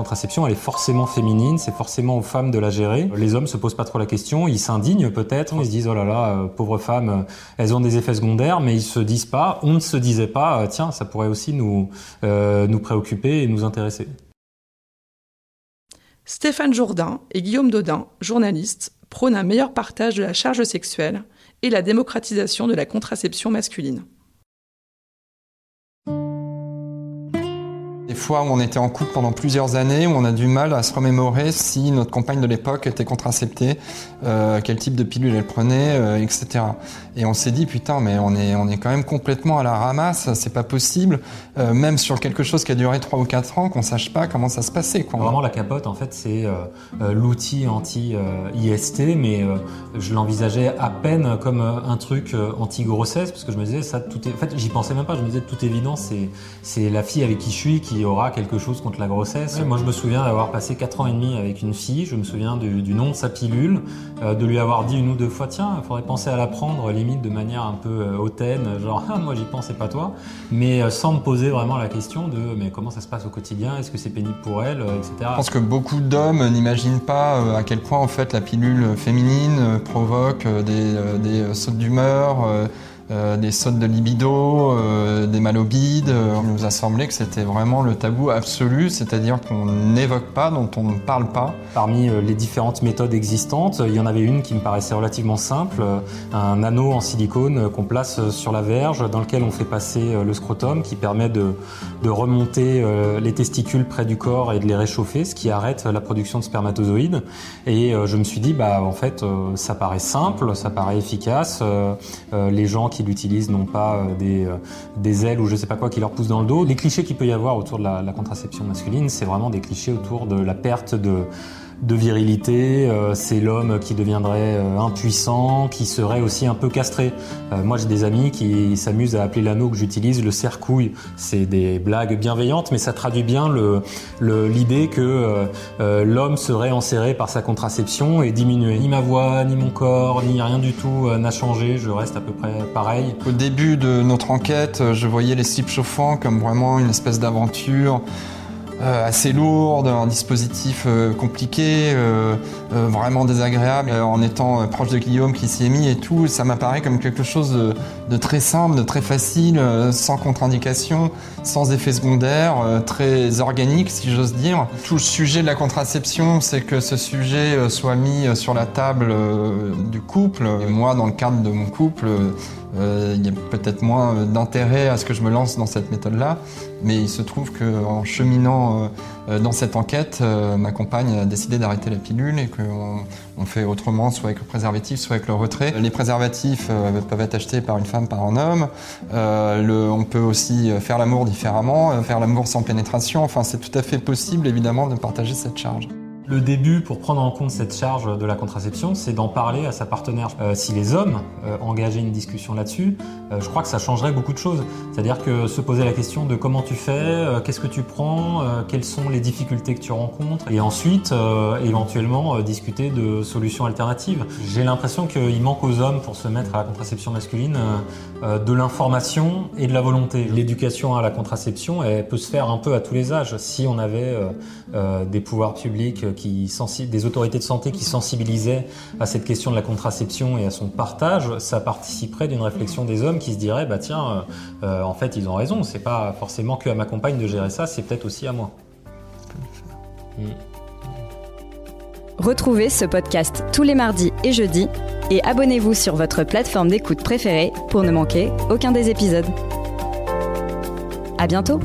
contraception, elle est forcément féminine, c'est forcément aux femmes de la gérer. Les hommes se posent pas trop la question, ils s'indignent peut-être, ils se disent oh là là, euh, pauvres femmes, euh, elles ont des effets secondaires, mais ils se disent pas, on ne se disait pas, tiens, ça pourrait aussi nous, nous préoccuper et nous intéresser. Stéphane Jourdain et Guillaume Dodin, journalistes, prônent un meilleur partage de la charge sexuelle et la démocratisation de la contraception masculine. Des fois où on était en couple pendant plusieurs années, où on a du mal à se remémorer si notre compagne de l'époque était contraceptée, euh, quel type de pilule elle prenait, euh, etc. Et on s'est dit putain, mais on est on est quand même complètement à la ramasse, c'est pas possible, euh, même sur quelque chose qui a duré 3 ou 4 ans, qu'on sache pas comment ça se passait. Vraiment la capote, en fait, c'est l'outil anti-IST, mais je l'envisageais à peine comme un truc anti-grossesse, parce que je me disais ça tout est, en fait, j'y pensais même pas, je me disais tout évident, c'est c'est la fille avec qui je suis qui aura quelque chose contre la grossesse. Moi, je me souviens d'avoir passé 4 ans et demi avec une fille. Je me souviens du, nom de sa pilule, euh, de lui avoir dit une ou deux fois tiens, il faudrait penser à la prendre, limite de manière un peu euh, hautaine, genre ah, moi j'y pensais pas toi, mais euh, sans me poser vraiment la question de mais comment ça se passe au quotidien, est-ce que c'est pénible pour elle, etc. Je pense que beaucoup d'hommes n'imaginent pas à quel point en fait la pilule féminine provoque des, des sautes d'humeur euh, des sautes de libido, euh, des malobides. On nous a semblé que c'était vraiment le tabou absolu, c'est-à-dire qu'on n'évoque pas, dont on ne parle pas. Parmi euh, les différentes méthodes existantes, il y en avait une qui me paraissait relativement simple, un anneau en silicone qu'on place sur la verge, dans lequel on fait passer le scrotum, qui permet de, de remonter les testicules près du corps et de les réchauffer, ce qui arrête la production de spermatozoïdes. Et je me suis dit, bah en fait, ça paraît simple, ça paraît efficace. les gens qui l'utilisent n'ont pas euh, des, euh, des, ailes ou je sais pas quoi qui leur poussent dans le dos. Les clichés qu'il peut y avoir autour de la contraception masculine, c'est vraiment des clichés autour de la perte de de virilité, euh, c'est l'homme qui deviendrait euh, impuissant, qui serait aussi un peu castré. Euh, moi j'ai des amis qui s'amusent à appeler l'anneau que j'utilise le cercouille. C'est des blagues bienveillantes, mais ça traduit bien l'idée que l'homme serait enserré par sa contraception et diminué. Ni ma voix, ni mon corps, ni rien du tout n'a changé, je reste à peu près pareil. Au début de notre enquête, je voyais les slips chauffants comme vraiment une espèce d'aventure. Euh, assez lourde, un dispositif euh, compliqué, euh, vraiment désagréable. en étant proche de Guillaume qui s'y est mis et tout, ça m'apparaît comme quelque chose de, très simple, de très facile, sans contre-indication, sans effet secondaire, très organique si j'ose dire. Tout le sujet de la contraception, c'est que ce sujet soit mis sur la table du couple. Et moi, dans le cadre de mon couple, il y a peut-être moins euh, d'intérêt à ce que je me lance dans cette méthode-là, mais il se trouve qu'en cheminant euh, dans cette enquête, ma compagne a décidé d'arrêter la pilule et qu'on on fait autrement, soit avec le préservatif, soit avec le retrait. Les préservatifs peuvent être achetés par une femme, par un homme. Le, on peut aussi faire l'amour différemment, faire l'amour sans pénétration. Enfin, c'est tout à fait possible, évidemment, de partager cette charge. Le début pour prendre en compte cette charge de la contraception, c'est d'en parler à sa partenaire. Euh, si les hommes euh, engageaient une discussion là-dessus, euh, je crois que ça changerait beaucoup de choses. C'est-à-dire que se poser la question de comment tu fais, qu'est-ce que tu prends, quelles sont les difficultés que tu rencontres, et ensuite éventuellement discuter de solutions alternatives. J'ai l'impression qu'il manque aux hommes pour se mettre à la contraception masculine de l'information et de la volonté. L'éducation à la contraception, elle peut se faire un peu à tous les âges. Si on avait des pouvoirs publics des autorités de santé qui sensibilisaient à cette question de la contraception et à son partage, ça participerait d'une réflexion des hommes qui se diraient bah tiens, euh, euh, en fait ils ont raison, c'est pas forcément que à ma compagne de gérer ça, c'est peut-être aussi à moi. Mm. Retrouvez ce podcast tous les mardis et jeudis et abonnez-vous sur votre plateforme d'écoute préférée pour ne manquer aucun des épisodes. À bientôt!